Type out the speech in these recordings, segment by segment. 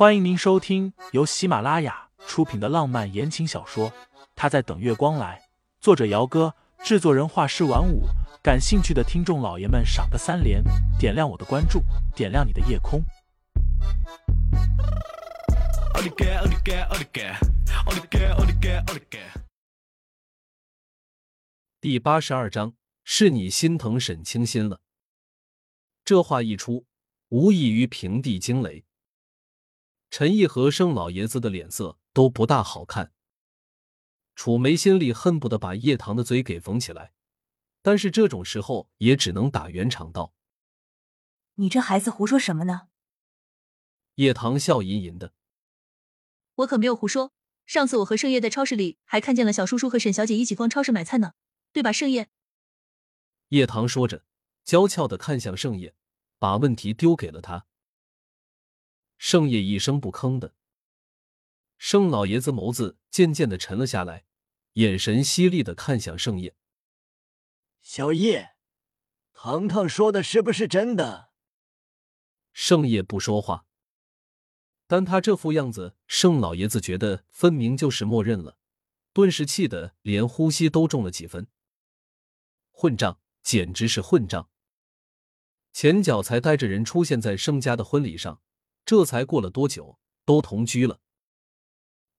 欢迎您收听由喜马拉雅出品的浪漫言情小说《他在等月光来》，作者：姚哥，制作人：画师晚舞。感兴趣的听众老爷们，赏个三连，点亮我的关注，点亮你的夜空。第八十二章，是你心疼沈清心了。这话一出，无异于平地惊雷。陈毅和盛老爷子的脸色都不大好看，楚梅心里恨不得把叶棠的嘴给缝起来，但是这种时候也只能打圆场道：“你这孩子胡说什么呢？”叶棠笑吟吟的：“我可没有胡说，上次我和盛叶在超市里还看见了小叔叔和沈小姐一起逛超市买菜呢，对吧，盛叶？”叶棠说着，娇俏的看向盛叶，把问题丢给了他。盛夜一声不吭的，盛老爷子眸子渐渐的沉了下来，眼神犀利的看向盛夜。小叶，糖糖说的是不是真的？盛夜不说话，但他这副样子，盛老爷子觉得分明就是默认了，顿时气得连呼吸都重了几分。混账，简直是混账！前脚才带着人出现在盛家的婚礼上。这才过了多久，都同居了。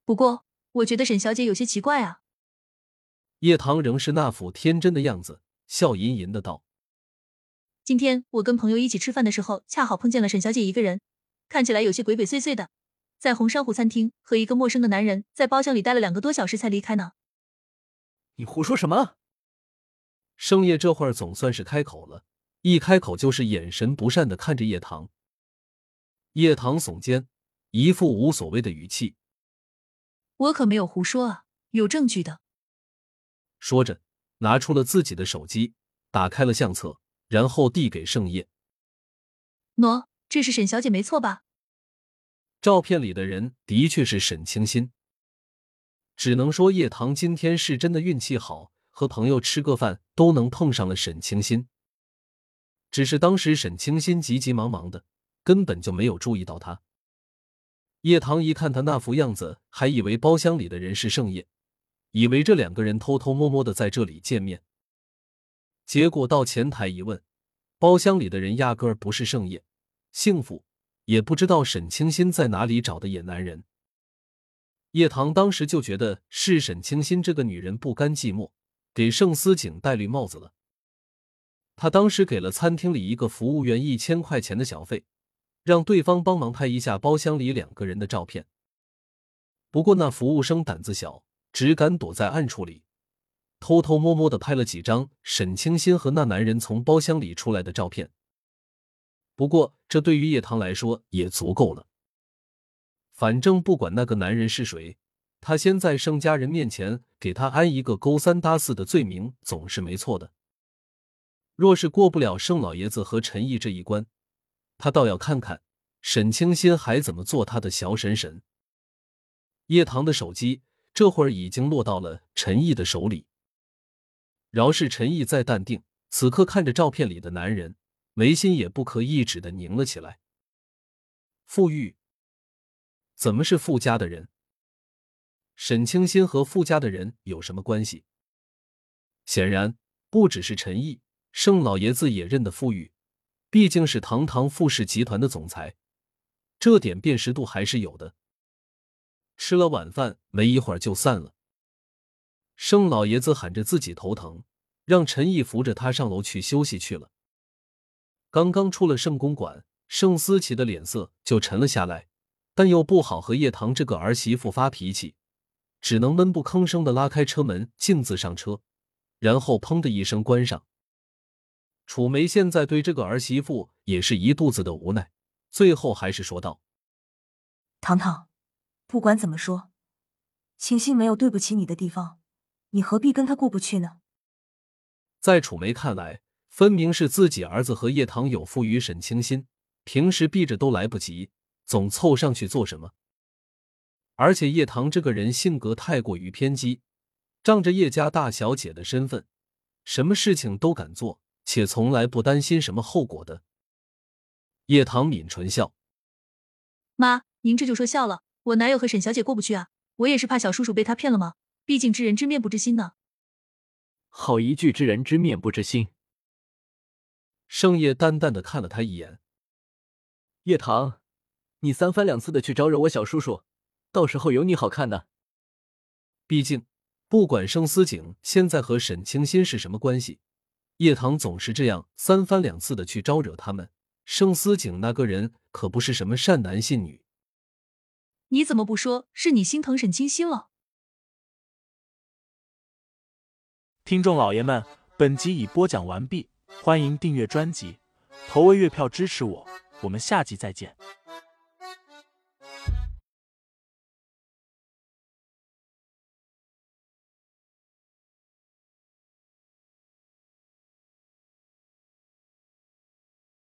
不过，我觉得沈小姐有些奇怪啊。叶棠仍是那副天真的样子，笑吟吟的道：“今天我跟朋友一起吃饭的时候，恰好碰见了沈小姐一个人，看起来有些鬼鬼祟祟的，在红珊瑚餐厅和一个陌生的男人在包厢里待了两个多小时才离开呢。”你胡说什么？盛夜这会儿总算是开口了，一开口就是眼神不善的看着叶棠。叶棠耸肩，一副无所谓的语气：“我可没有胡说啊，有证据的。”说着，拿出了自己的手机，打开了相册，然后递给盛叶：“喏，这是沈小姐，没错吧？”照片里的人的确是沈清心。只能说叶棠今天是真的运气好，和朋友吃个饭都能碰上了沈清心。只是当时沈清心急急忙忙的。根本就没有注意到他。叶棠一看他那副样子，还以为包厢里的人是盛夜，以为这两个人偷偷摸摸的在这里见面。结果到前台一问，包厢里的人压根儿不是盛夜，幸福也不知道沈清心在哪里找的野男人。叶棠当时就觉得是沈清心这个女人不甘寂寞，给盛思景戴绿帽子了。他当时给了餐厅里一个服务员一千块钱的小费。让对方帮忙拍一下包厢里两个人的照片。不过那服务生胆子小，只敢躲在暗处里，偷偷摸摸的拍了几张沈清心和那男人从包厢里出来的照片。不过这对于叶棠来说也足够了。反正不管那个男人是谁，他先在盛家人面前给他安一个勾三搭四的罪名，总是没错的。若是过不了盛老爷子和陈毅这一关，他倒要看看沈清心还怎么做他的小婶婶。叶棠的手机这会儿已经落到了陈毅的手里。饶是陈毅再淡定，此刻看着照片里的男人，眉心也不可抑制的拧了起来。傅玉，怎么是傅家的人？沈清心和傅家的人有什么关系？显然不只是陈毅，盛老爷子也认得傅玉。毕竟是堂堂傅氏集团的总裁，这点辨识度还是有的。吃了晚饭，没一会儿就散了。盛老爷子喊着自己头疼，让陈毅扶着他上楼去休息去了。刚刚出了盛公馆，盛思琪的脸色就沉了下来，但又不好和叶棠这个儿媳妇发脾气，只能闷不吭声的拉开车门，径自上车，然后砰的一声关上。楚梅现在对这个儿媳妇也是一肚子的无奈，最后还是说道：“糖糖，不管怎么说，清心没有对不起你的地方，你何必跟他过不去呢？”在楚梅看来，分明是自己儿子和叶棠有负于沈清心，平时避着都来不及，总凑上去做什么？而且叶棠这个人性格太过于偏激，仗着叶家大小姐的身份，什么事情都敢做。且从来不担心什么后果的。叶棠抿唇笑：“妈，您这就说笑了，我哪有和沈小姐过不去啊？我也是怕小叔叔被他骗了吗？毕竟知人知面不知心呢。好一句知人知面不知心。盛夜淡淡的看了他一眼，叶棠，你三番两次的去招惹我小叔叔，到时候有你好看的。毕竟，不管盛思景现在和沈清心是什么关系，叶棠总是这样三番两次的去招惹他们。盛思景那个人可不是什么善男信女。你怎么不说是你心疼沈清心了？听众老爷们，本集已播讲完毕，欢迎订阅专辑，投喂月票支持我，我们下集再见。